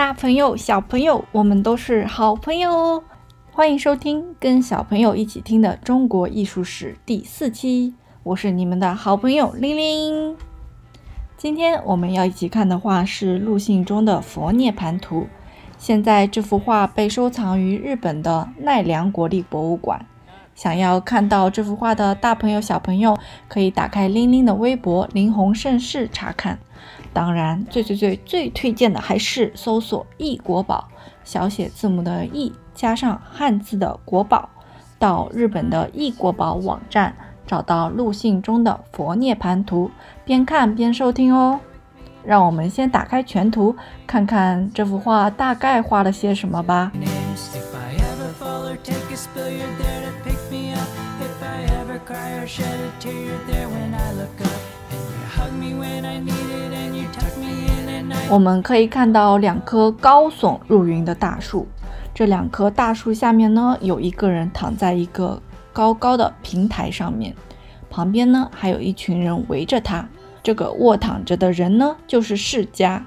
大朋友、小朋友，我们都是好朋友哦！欢迎收听跟小朋友一起听的中国艺术史第四期，我是你们的好朋友玲玲。今天我们要一起看的画是陆信中的《佛涅盘图》，现在这幅画被收藏于日本的奈良国立博物馆。想要看到这幅画的大朋友、小朋友，可以打开玲玲的微博“林红盛世”查看。当然，最最最最推荐的还是搜索“异国宝”，小写字母的“异”加上汉字的“国宝”，到日本的异国宝网站找到陆信中的《佛涅盘图》，边看边收听哦。让我们先打开全图，看看这幅画大概画了些什么吧。我们可以看到两棵高耸入云的大树，这两棵大树下面呢，有一个人躺在一个高高的平台上面，旁边呢还有一群人围着他。这个卧躺着的人呢，就是释迦。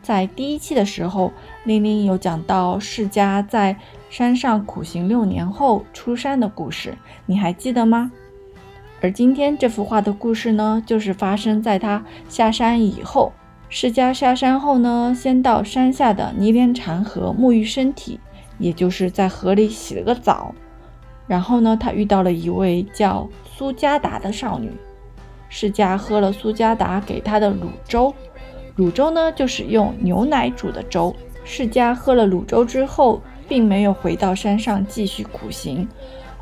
在第一期的时候，玲玲有讲到释迦在山上苦行六年后出山的故事，你还记得吗？而今天这幅画的故事呢，就是发生在他下山以后。释迦下山后呢，先到山下的尼连禅河沐浴身体，也就是在河里洗了个澡。然后呢，他遇到了一位叫苏加达的少女。释迦喝了苏加达给他的卤粥，卤粥呢就是用牛奶煮的粥。释迦喝了卤粥之后，并没有回到山上继续苦行，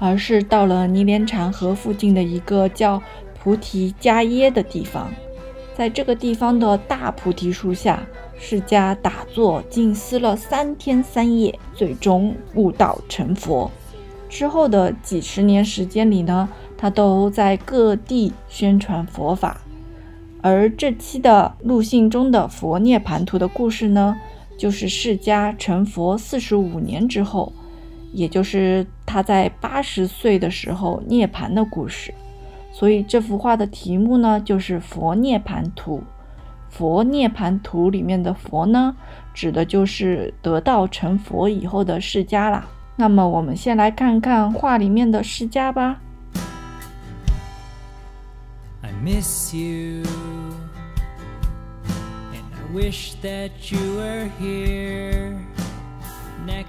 而是到了尼连禅河附近的一个叫菩提迦耶的地方。在这个地方的大菩提树下，释迦打坐静思了三天三夜，最终悟道成佛。之后的几十年时间里呢？他都在各地宣传佛法，而这期的录信中的《佛涅盘图》的故事呢，就是释迦成佛四十五年之后，也就是他在八十岁的时候涅盘的故事。所以这幅画的题目呢，就是《佛涅盘图》。《佛涅盘图》里面的佛呢，指的就是得道成佛以后的释迦啦。那么我们先来看看画里面的释迦吧。miss you and i wish that you were here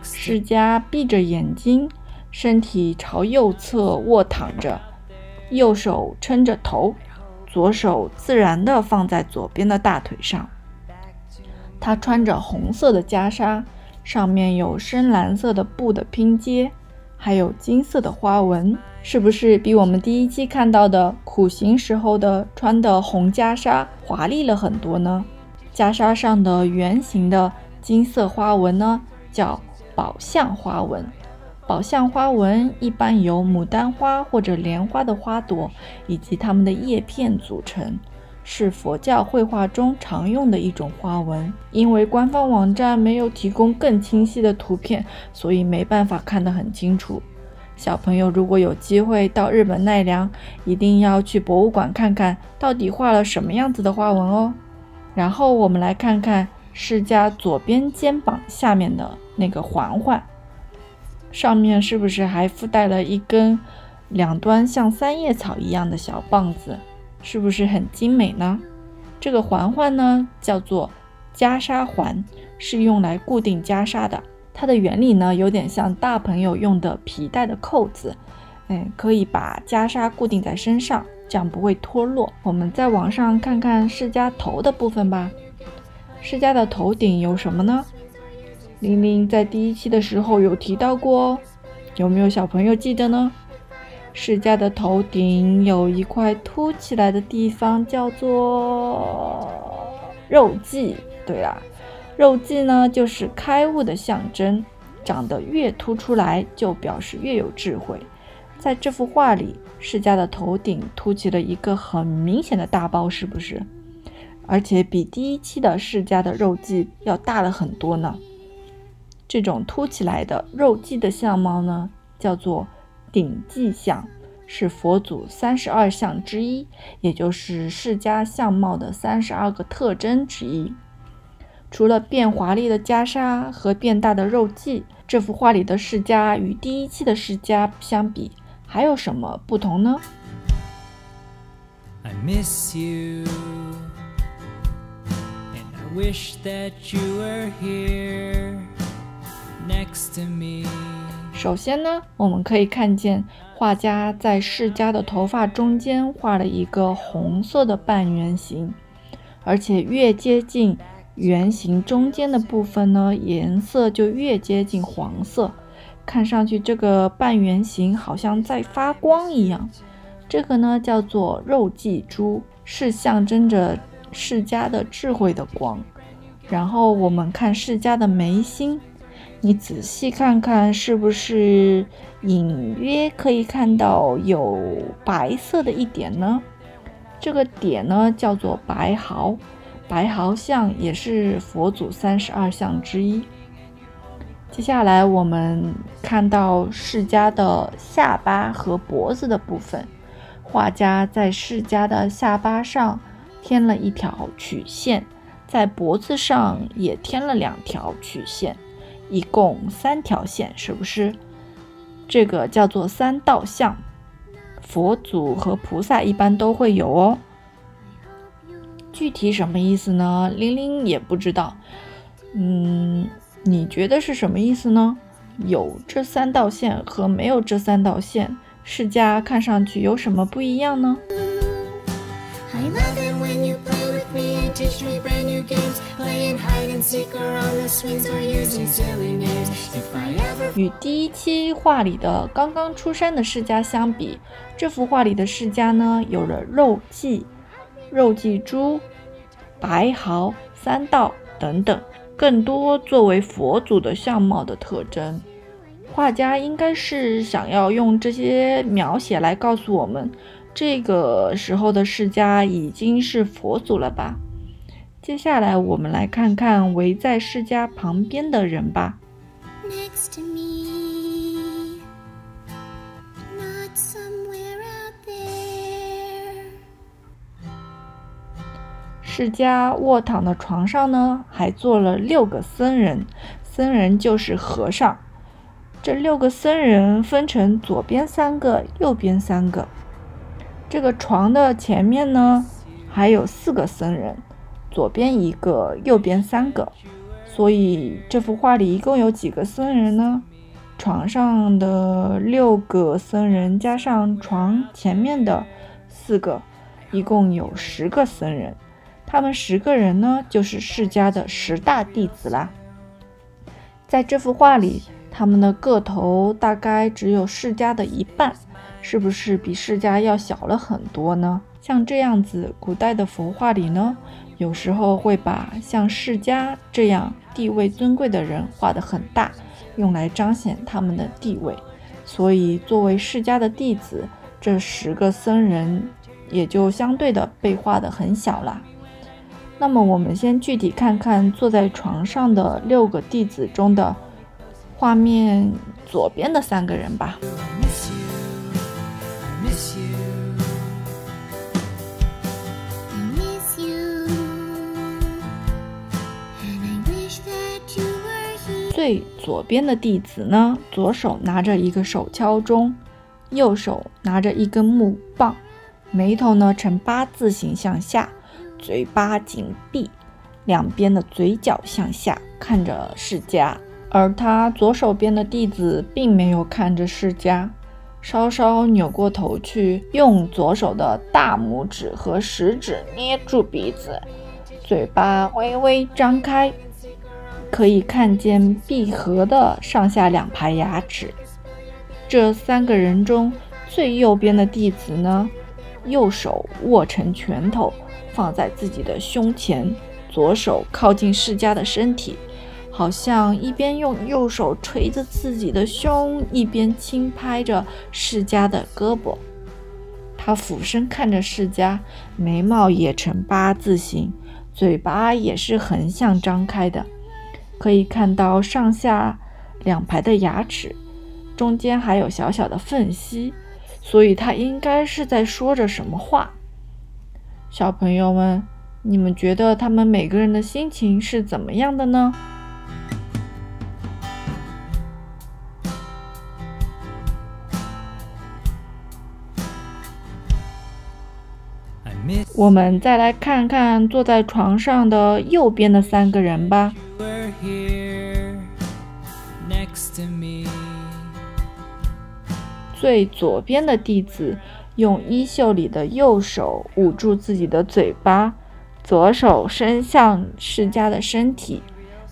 释迦闭着眼睛身体朝右侧卧躺着右手撑着头左手自然的放在左边的大腿上他穿着红色的袈裟上面有深蓝色的布的拼接还有金色的花纹是不是比我们第一期看到的苦行时候的穿的红袈裟华丽了很多呢？袈裟上的圆形的金色花纹呢，叫宝相花纹。宝相花纹一般由牡丹花或者莲花的花朵以及它们的叶片组成，是佛教绘画中常用的一种花纹。因为官方网站没有提供更清晰的图片，所以没办法看得很清楚。小朋友如果有机会到日本奈良，一定要去博物馆看看到底画了什么样子的花纹哦。然后我们来看看释迦左边肩膀下面的那个环环，上面是不是还附带了一根两端像三叶草一样的小棒子？是不是很精美呢？这个环环呢叫做袈裟环，是用来固定袈裟的。它的原理呢，有点像大朋友用的皮带的扣子，哎，可以把袈裟固定在身上，这样不会脱落。我们再往上看看释迦头的部分吧。释迦的头顶有什么呢？玲玲在第一期的时候有提到过哦，有没有小朋友记得呢？释迦的头顶有一块凸起来的地方，叫做肉髻。对啦。肉髻呢，就是开悟的象征，长得越凸出来，就表示越有智慧。在这幅画里，释迦的头顶凸起了一个很明显的大包，是不是？而且比第一期的释迦的肉髻要大了很多呢。这种凸起来的肉髻的相貌呢，叫做顶髻相，是佛祖三十二相之一，也就是释迦相貌的三十二个特征之一。除了变华丽的袈裟和变大的肉髻，这幅画里的释迦与第一期的释迦相比，还有什么不同呢？首先呢，我们可以看见画家在释迦的头发中间画了一个红色的半圆形，而且越接近圆形中间的部分呢，颜色就越接近黄色，看上去这个半圆形好像在发光一样。这个呢叫做肉髻珠，是象征着释迦的智慧的光。然后我们看释迦的眉心。你仔细看看，是不是隐约可以看到有白色的一点呢？这个点呢叫做白毫，白毫像也是佛祖三十二相之一。接下来我们看到释迦的下巴和脖子的部分，画家在释迦的下巴上添了一条曲线，在脖子上也添了两条曲线。一共三条线，是不是？这个叫做三道相，佛祖和菩萨一般都会有哦。具体什么意思呢？玲玲也不知道。嗯，你觉得是什么意思呢？有这三道线和没有这三道线，释迦看上去有什么不一样呢？与第一期画里的刚刚出山的释迦相比，这幅画里的释迦呢，有了肉髻、肉髻珠、白毫、三道等等，更多作为佛祖的相貌的特征。画家应该是想要用这些描写来告诉我们，这个时候的释迦已经是佛祖了吧。接下来，我们来看看围在释迦旁边的人吧。释迦卧躺的床上呢，还坐了六个僧人，僧人就是和尚。这六个僧人分成左边三个，右边三个。这个床的前面呢，还有四个僧人。左边一个，右边三个，所以这幅画里一共有几个僧人呢？床上的六个僧人加上床前面的四个，一共有十个僧人。他们十个人呢，就是释迦的十大弟子啦。在这幅画里，他们的个头大概只有释迦的一半，是不是比释迦要小了很多呢？像这样子，古代的佛画里呢？有时候会把像释迦这样地位尊贵的人画得很大，用来彰显他们的地位。所以，作为释迦的弟子，这十个僧人也就相对的被画得很小了。那么，我们先具体看看坐在床上的六个弟子中的画面左边的三个人吧。最左边的弟子呢，左手拿着一个手敲钟，右手拿着一根木棒，眉头呢呈八字形向下，嘴巴紧闭，两边的嘴角向下看着释迦。而他左手边的弟子并没有看着释迦，稍稍扭过头去，用左手的大拇指和食指捏住鼻子，嘴巴微微张开。可以看见闭合的上下两排牙齿。这三个人中最右边的弟子呢，右手握成拳头放在自己的胸前，左手靠近释迦的身体，好像一边用右手捶着自己的胸，一边轻拍着释迦的胳膊。他俯身看着释迦，眉毛也呈八字形，嘴巴也是横向张开的。可以看到上下两排的牙齿，中间还有小小的缝隙，所以他应该是在说着什么话。小朋友们，你们觉得他们每个人的心情是怎么样的呢？我们再来看看坐在床上的右边的三个人吧。Here next to me 最左边的弟子用衣袖里的右手捂住自己的嘴巴，左手伸向释迦的身体，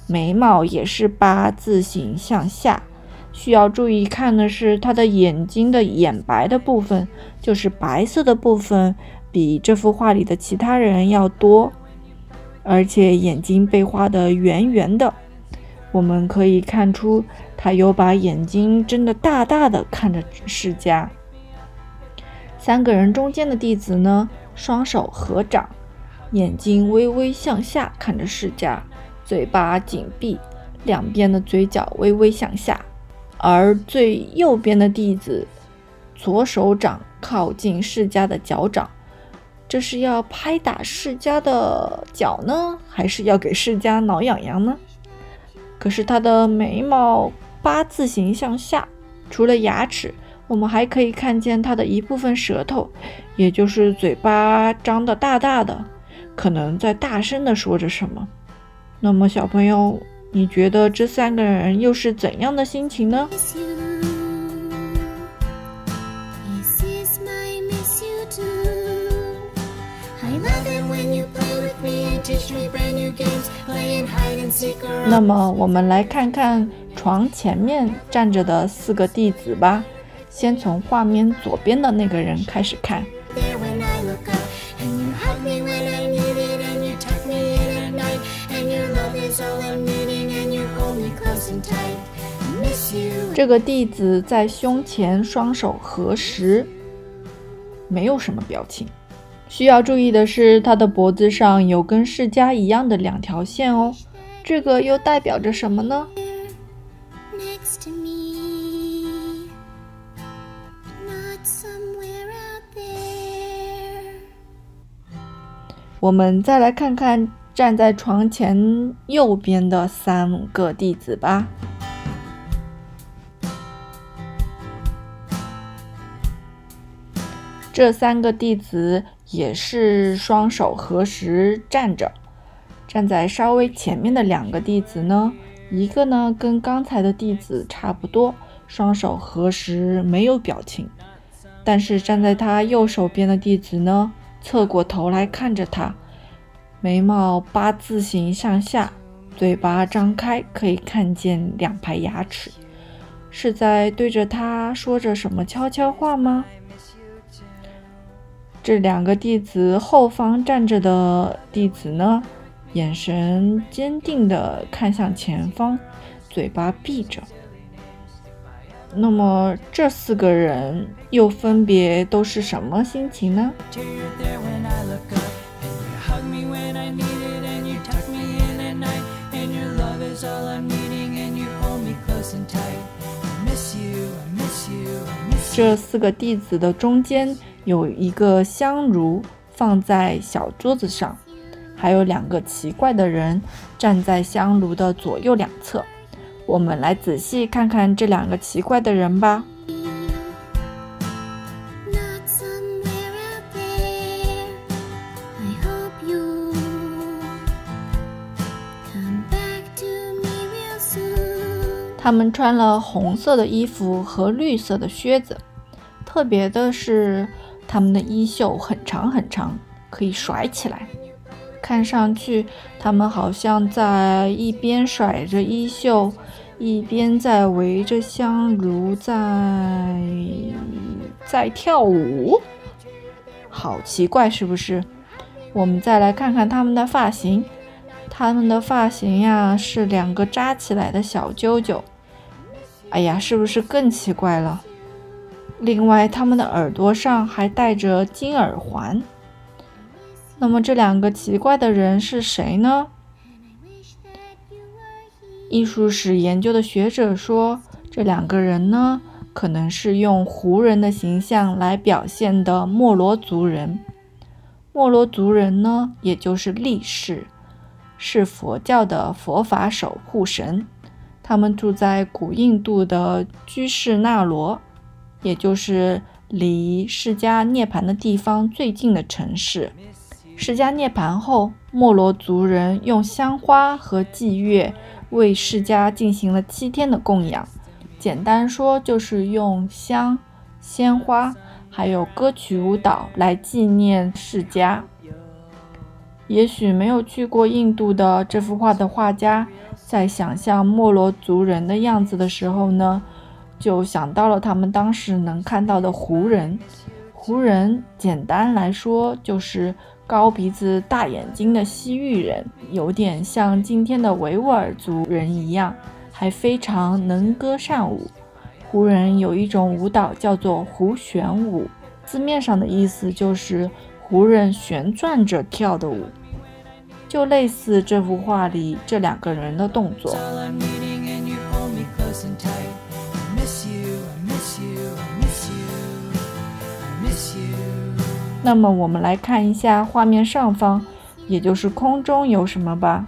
眉毛也是八字形向下。需要注意看的是，他的眼睛的眼白的部分，就是白色的部分。比这幅画里的其他人要多，而且眼睛被画得圆圆的。我们可以看出，他有把眼睛睁得大大的看着释迦。三个人中间的弟子呢，双手合掌，眼睛微微向下看着释迦，嘴巴紧闭，两边的嘴角微微向下。而最右边的弟子，左手掌靠近释迦的脚掌。这是要拍打世家的脚呢，还是要给世家挠痒痒呢？可是他的眉毛八字形向下，除了牙齿，我们还可以看见他的一部分舌头，也就是嘴巴张得大大的，可能在大声地说着什么。那么，小朋友，你觉得这三个人又是怎样的心情呢？那么，我们来看看床前面站着的四个弟子吧。先从画面左边的那个人开始看。这个弟子在胸前双手合十，没有什么表情。需要注意的是，他的脖子上有跟释迦一样的两条线哦，这个又代表着什么呢？我们再来看看站在床前右边的三个弟子吧。这三个弟子。也是双手合十站着，站在稍微前面的两个弟子呢，一个呢跟刚才的弟子差不多，双手合十没有表情，但是站在他右手边的弟子呢，侧过头来看着他，眉毛八字形向下，嘴巴张开，可以看见两排牙齿，是在对着他说着什么悄悄话吗？这两个弟子后方站着的弟子呢，眼神坚定地看向前方，嘴巴闭着。那么这四个人又分别都是什么心情呢？这四个弟子的中间。有一个香炉放在小桌子上，还有两个奇怪的人站在香炉的左右两侧。我们来仔细看看这两个奇怪的人吧。他们穿了红色的衣服和绿色的靴子，特别的是。他们的衣袖很长很长，可以甩起来。看上去，他们好像在一边甩着衣袖，一边在围着香炉在在跳舞。好奇怪，是不是？我们再来看看他们的发型。他们的发型呀，是两个扎起来的小揪揪。哎呀，是不是更奇怪了？另外，他们的耳朵上还戴着金耳环。那么，这两个奇怪的人是谁呢？艺术史研究的学者说，这两个人呢，可能是用胡人的形象来表现的莫罗族人。莫罗族人呢，也就是力士，是佛教的佛法守护神。他们住在古印度的居士那罗，也就是离释迦涅槃的地方最近的城市。释迦涅槃后，莫罗族人用香花和祭乐为释迦进行了七天的供养。简单说，就是用香、鲜花，还有歌曲舞蹈来纪念释迦。也许没有去过印度的这幅画的画家，在想象莫罗族人的样子的时候呢，就想到了他们当时能看到的胡人。胡人简单来说就是高鼻子、大眼睛的西域人，有点像今天的维吾尔族人一样。还非常能歌善舞。胡人有一种舞蹈叫做胡旋舞，字面上的意思就是胡人旋转着跳的舞，就类似这幅画里这两个人的动作。那么我们来看一下画面上方，也就是空中有什么吧。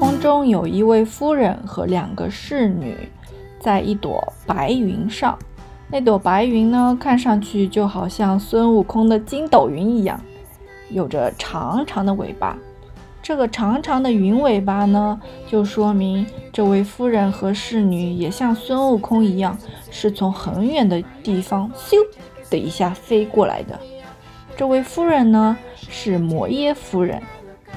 空中有一位夫人和两个侍女，在一朵白云上。那朵白云呢，看上去就好像孙悟空的筋斗云一样，有着长长的尾巴。这个长长的云尾巴呢，就说明这位夫人和侍女也像孙悟空一样，是从很远的地方咻的一下飞过来的。这位夫人呢，是摩耶夫人。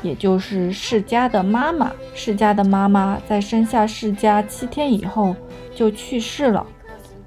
也就是释迦的妈妈，释迦的妈妈在生下释迦七天以后就去世了，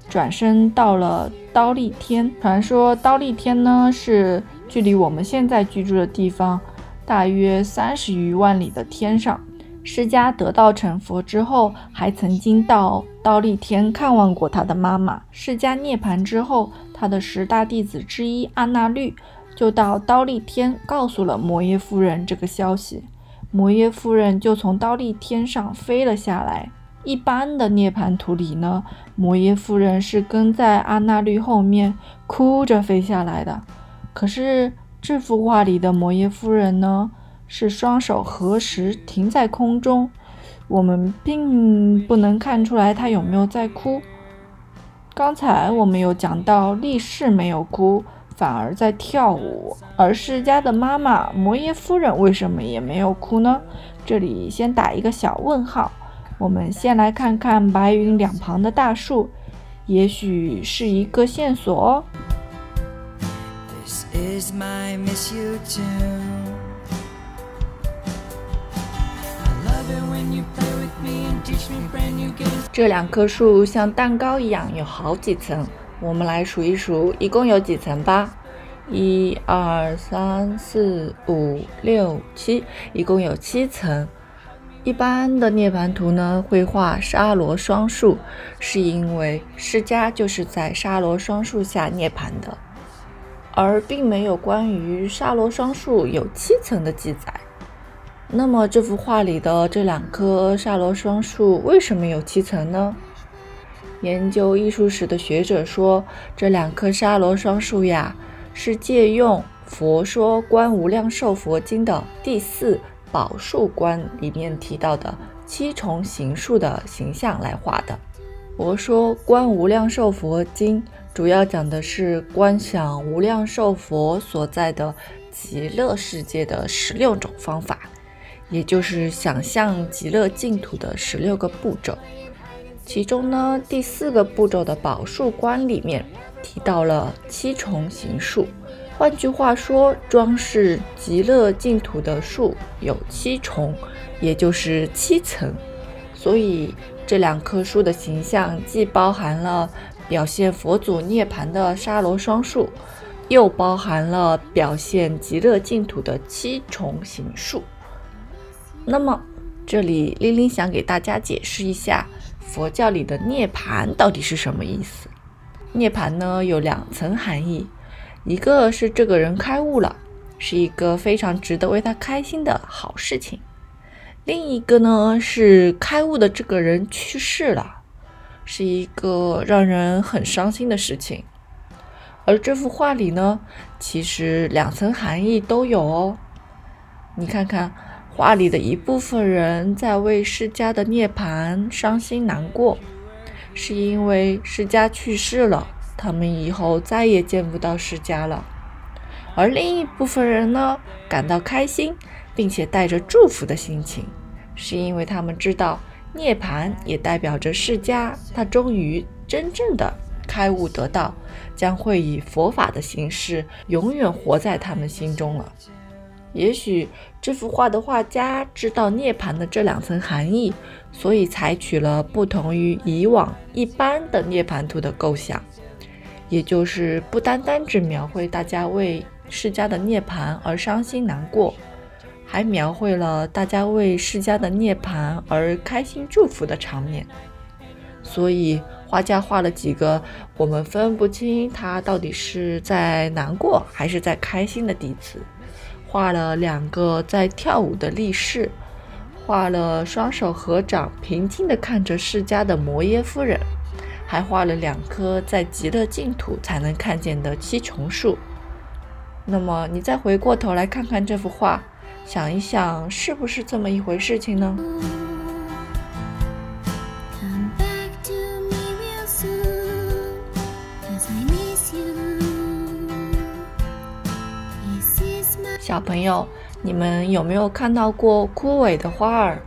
转生到了刀立天。传说刀立天呢是距离我们现在居住的地方大约三十余万里的天上。释迦得道成佛之后，还曾经到刀立天看望过他的妈妈。释迦涅槃之后，他的十大弟子之一阿那律。就到刀立天告诉了摩耶夫人这个消息，摩耶夫人就从刀立天上飞了下来。一般的涅槃图里呢，摩耶夫人是跟在阿那律后面哭着飞下来的。可是这幅画里的摩耶夫人呢，是双手合十停在空中，我们并不能看出来她有没有在哭。刚才我们有讲到力士没有哭。反而在跳舞，而释迦的妈妈摩耶夫人为什么也没有哭呢？这里先打一个小问号。我们先来看看白云两旁的大树，也许是一个线索哦。Is my miss you too 这两棵树像蛋糕一样，有好几层。我们来数一数，一共有几层吧？一、二、三、四、五、六、七，一共有七层。一般的涅槃图呢，会画沙罗双树，是因为释迦就是在沙罗双树下涅槃的，而并没有关于沙罗双树有七层的记载。那么这幅画里的这两棵沙罗双树为什么有七层呢？研究艺术史的学者说，这两棵沙罗双树呀，是借用《佛说观无量寿佛经》的第四宝树观里面提到的七重行树的形象来画的。《佛说观无量寿佛经》主要讲的是观想无量寿佛所在的极乐世界的十六种方法，也就是想象极乐净土的十六个步骤。其中呢，第四个步骤的宝树观里面提到了七重行树，换句话说，装饰极乐净土的树有七重，也就是七层。所以这两棵树的形象既包含了表现佛祖涅槃的沙罗双树，又包含了表现极乐净土的七重行树。那么这里玲玲想给大家解释一下。佛教里的涅槃到底是什么意思？涅槃呢有两层含义，一个是这个人开悟了，是一个非常值得为他开心的好事情。另一个呢是开悟的这个人去世了，是一个让人很伤心的事情。而这幅画里呢，其实两层含义都有哦。你看看画里的一部分人在为释迦的涅槃伤心难过，是因为释迦去世了，他们以后再也见不到释迦了。而另一部分人呢，感到开心。并且带着祝福的心情，是因为他们知道涅槃也代表着释迦，他终于真正的开悟得道，将会以佛法的形式永远活在他们心中了。也许这幅画的画家知道涅槃的这两层含义，所以采取了不同于以往一般的涅槃图的构想，也就是不单单只描绘大家为释迦的涅槃而伤心难过。还描绘了大家为释迦的涅槃而开心祝福的场面，所以画家画了几个我们分不清他到底是在难过还是在开心的弟子，画了两个在跳舞的力士，画了双手合掌平静地看着释迦的摩耶夫人，还画了两棵在极乐净土才能看见的七重树。那么你再回过头来看看这幅画。想一想，是不是这么一回事情呢？小朋友，你们有没有看到过枯萎的花儿？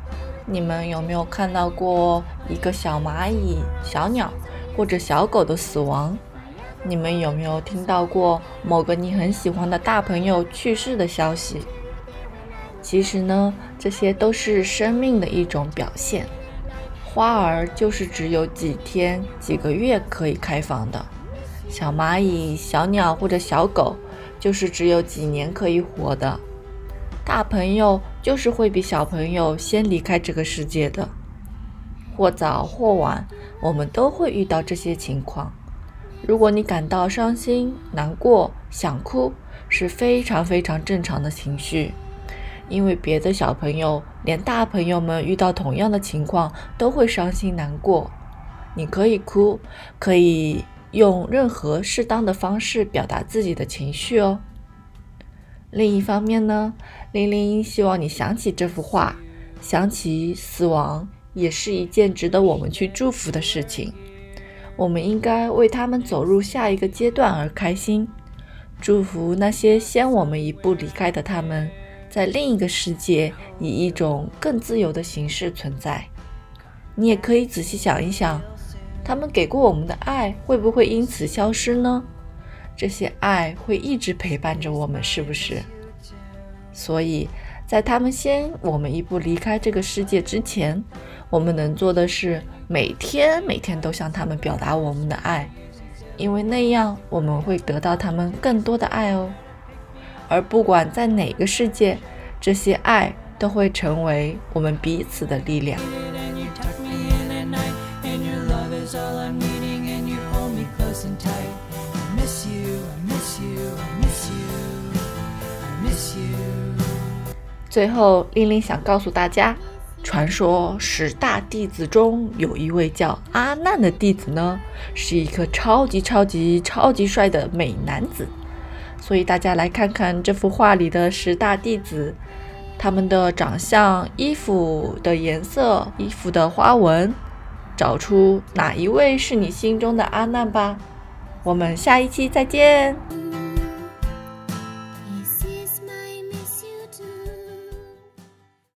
你们有没有看到过一个小蚂蚁、小鸟或者小狗的死亡？你们有没有听到过某个你很喜欢的大朋友去世的消息？其实呢，这些都是生命的一种表现。花儿就是只有几天、几个月可以开放的；小蚂蚁、小鸟或者小狗就是只有几年可以活的；大朋友就是会比小朋友先离开这个世界的。或早或晚，我们都会遇到这些情况。如果你感到伤心、难过、想哭，是非常非常正常的情绪。因为别的小朋友，连大朋友们遇到同样的情况都会伤心难过。你可以哭，可以用任何适当的方式表达自己的情绪哦。另一方面呢，玲玲希望你想起这幅画，想起死亡也是一件值得我们去祝福的事情。我们应该为他们走入下一个阶段而开心，祝福那些先我们一步离开的他们。在另一个世界，以一种更自由的形式存在。你也可以仔细想一想，他们给过我们的爱会不会因此消失呢？这些爱会一直陪伴着我们，是不是？所以在他们先我们一步离开这个世界之前，我们能做的是每天每天都向他们表达我们的爱，因为那样我们会得到他们更多的爱哦。而不管在哪个世界，这些爱都会成为我们彼此的力量。最后，玲玲想告诉大家，传说十大弟子中有一位叫阿难的弟子呢，是一个超级超级超级帅的美男子。所以大家来看看这幅画里的十大弟子，他们的长相、衣服的颜色、衣服的花纹，找出哪一位是你心中的阿难吧。我们下一期再见。